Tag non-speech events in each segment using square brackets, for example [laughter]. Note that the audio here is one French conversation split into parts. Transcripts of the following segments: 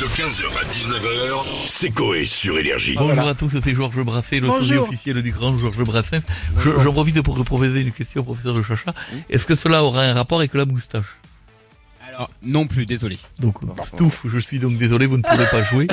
De 15h à 19h, c'est Coé sur Énergie. Bonjour à tous, c'est Georges Brassens, le Bonjour. officiel du grand Georges Brassens. Je- J'en profite pour proposer une question au professeur de Chacha. Est-ce que cela aura un rapport avec la moustache? Alors, non plus, désolé. Donc, Stouff, je suis donc désolé, vous ne pourrez pas jouer.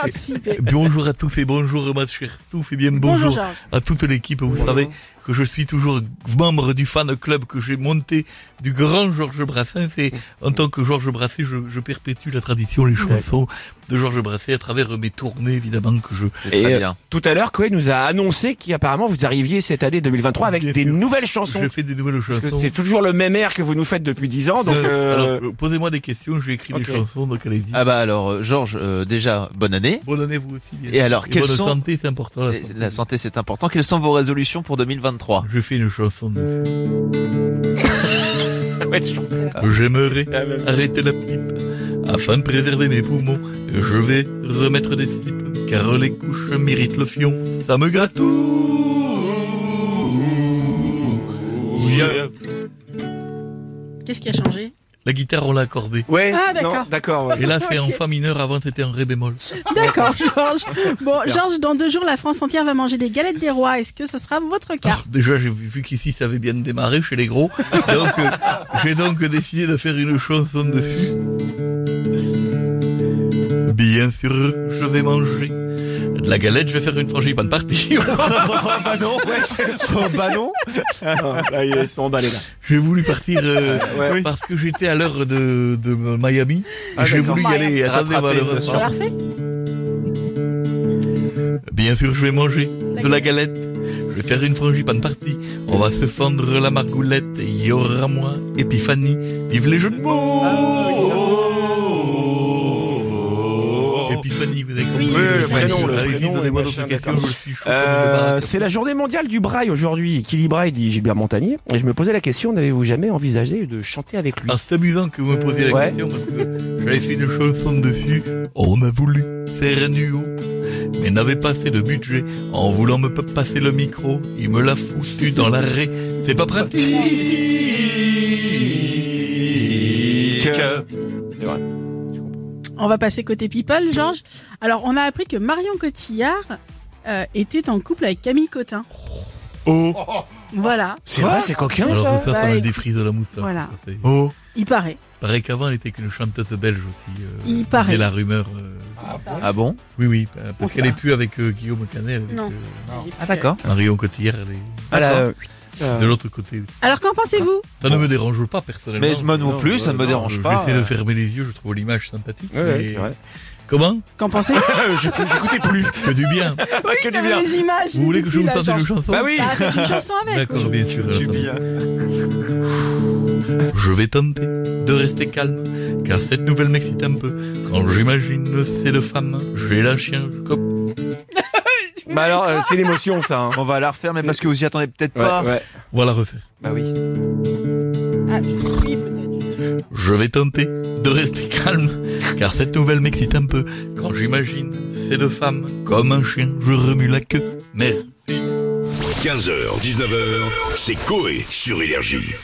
[laughs] Bonjour à tous et bonjour ma chère Stouff et bien bonjour, à toute l'équipe. Vous savez que je suis toujours membre du fan club que j'ai monté du grand Georges Brassens et en tant que Georges Brassens, je, je perpétue la tradition, les chansons de Georges Brassens à travers mes tournées évidemment que je Et Très euh, bien. tout à l'heure, Coé nous a annoncé qu'apparemment vous arriviez cette année 2023 avec Bien des sûr. nouvelles chansons. J'ai fait des nouvelles Parce chansons. que c'est toujours le même air que vous nous faites depuis 10 ans, donc Euh, euh, alors, euh, posez-moi des questions, j'ai écrit ok. des chansons, donc allez-y. Ah bah alors euh, Georges, euh, déjà bonne année. Bonne année vous aussi. bien Et alors, quelles bonne sont- santé, c'est important. La Et santé. La santé c'est important. Quelles sont vos résolutions pour 2023 Je fais une chanson. de- [laughs] ouais, toujours. J'aimerais arrêter la pipe afin de préserver mes poumons. Je vais remettre des slips car les couches méritent le fion. Ça me gratouille. Qu'est-ce qui a changé? La guitare on l'a accordée. Ouais, Ah, d'accord. d'accord. ouais. Et là c'est en fa mineur, avant c'était en ré bémol. D'accord Georges. Bon Georges, dans deux jours la France entière va manger des galettes des rois. Est-ce que ce sera votre cas Alors, déjà, j'ai vu, vu qu'ici ça avait bien démarré chez les gros, donc euh, j'ai donc décidé de faire une chanson dessus. Bien sûr, je vais manger de la galette, je vais faire une frangipane partie. [laughs] bah non, ouais, c'est- bah non. Ah, là, ils sont emballés là. j'ai voulu partir euh, Ouais. parce que j'étais à l'heure de, de Miami. Ah, j'ai voulu y aller. Attendez, bien sûr, je vais manger de la galette. Je vais faire une frangipane partie. On va se fendre la margoulette. Et il y aura moi, Épiphanie. Vive les jeux de mots Épiphanie, vous avez compris Oui, le Épiphanie. prénom, le Allez-y, prénom, donnez-moi le d'autres machin, questions. d'accord. Je suis chaud comme une Euh, baraque. c'est la journée mondiale du braille aujourd'hui. Qui dit braille dit Gilbert Montagnier. Et je me posais la question, n'avez-vous jamais envisagé de chanter avec lui Ah, c'est amusant que vous me posiez la Ouais. question parce que j'avais fait une chanson dessus. On a voulu faire un duo, mais n'avait pas assez de budget. En voulant me passer le micro, il me l'a foutu dans l'arrêt. C'est pas pratique. C'est vrai. On va passer côté people Georges. Alors on a appris que Marion Cotillard euh, était en couple avec Camille Cotin. Oh Voilà, C'est vrai, c'est coquin Alors ça. ça, ça Bah, me défrise la moustache. voilà. ça fait. Oh il paraît. Pareil qu'avant, elle était qu'une chanteuse belge aussi. Euh, Il paraît. C'est la rumeur. euh, Ah bon Oui, oui, euh, On parce sait qu'elle est plus avec euh, Guillaume Canet. Avec, Non. euh, Ah d'accord. Marion Cotillard, elle est Ah, là, euh, de l'autre côté. Alors qu'en pensez-vous Ça ne me dérange pas personnellement. Mais moi non non, plus, ça ne me dérange je vais pas. essayer de fermer les yeux, je trouve l'image sympathique. ouais, c'est vrai. Comment Qu'en pensez-vous [laughs] Je j'écoutais plus. [laughs] Que du bien. Oui, Que du bien. des images. Vous voulez que je vous sorte une chanson Bah oui. Bah, une chanson avec. D'accord, bien sûr. Je vais tenter de rester calme, car cette nouvelle m'excite un peu. Quand j'imagine ces deux femmes, j'ai la chien comme... Bah alors, euh, c'est l'émotion ça. hein. On va la refaire, mais parce que vous y attendez peut-être Ouais, pas. ouais. Voilà refaire. Bah oui. Ah, je suis peut-être. Je vais tenter de rester calme, car cette nouvelle m'excite un peu. Quand j'imagine ces deux femmes, comme un chien, je remue la queue. Merci. 15h, 19h, c'est Coé sur Énergie.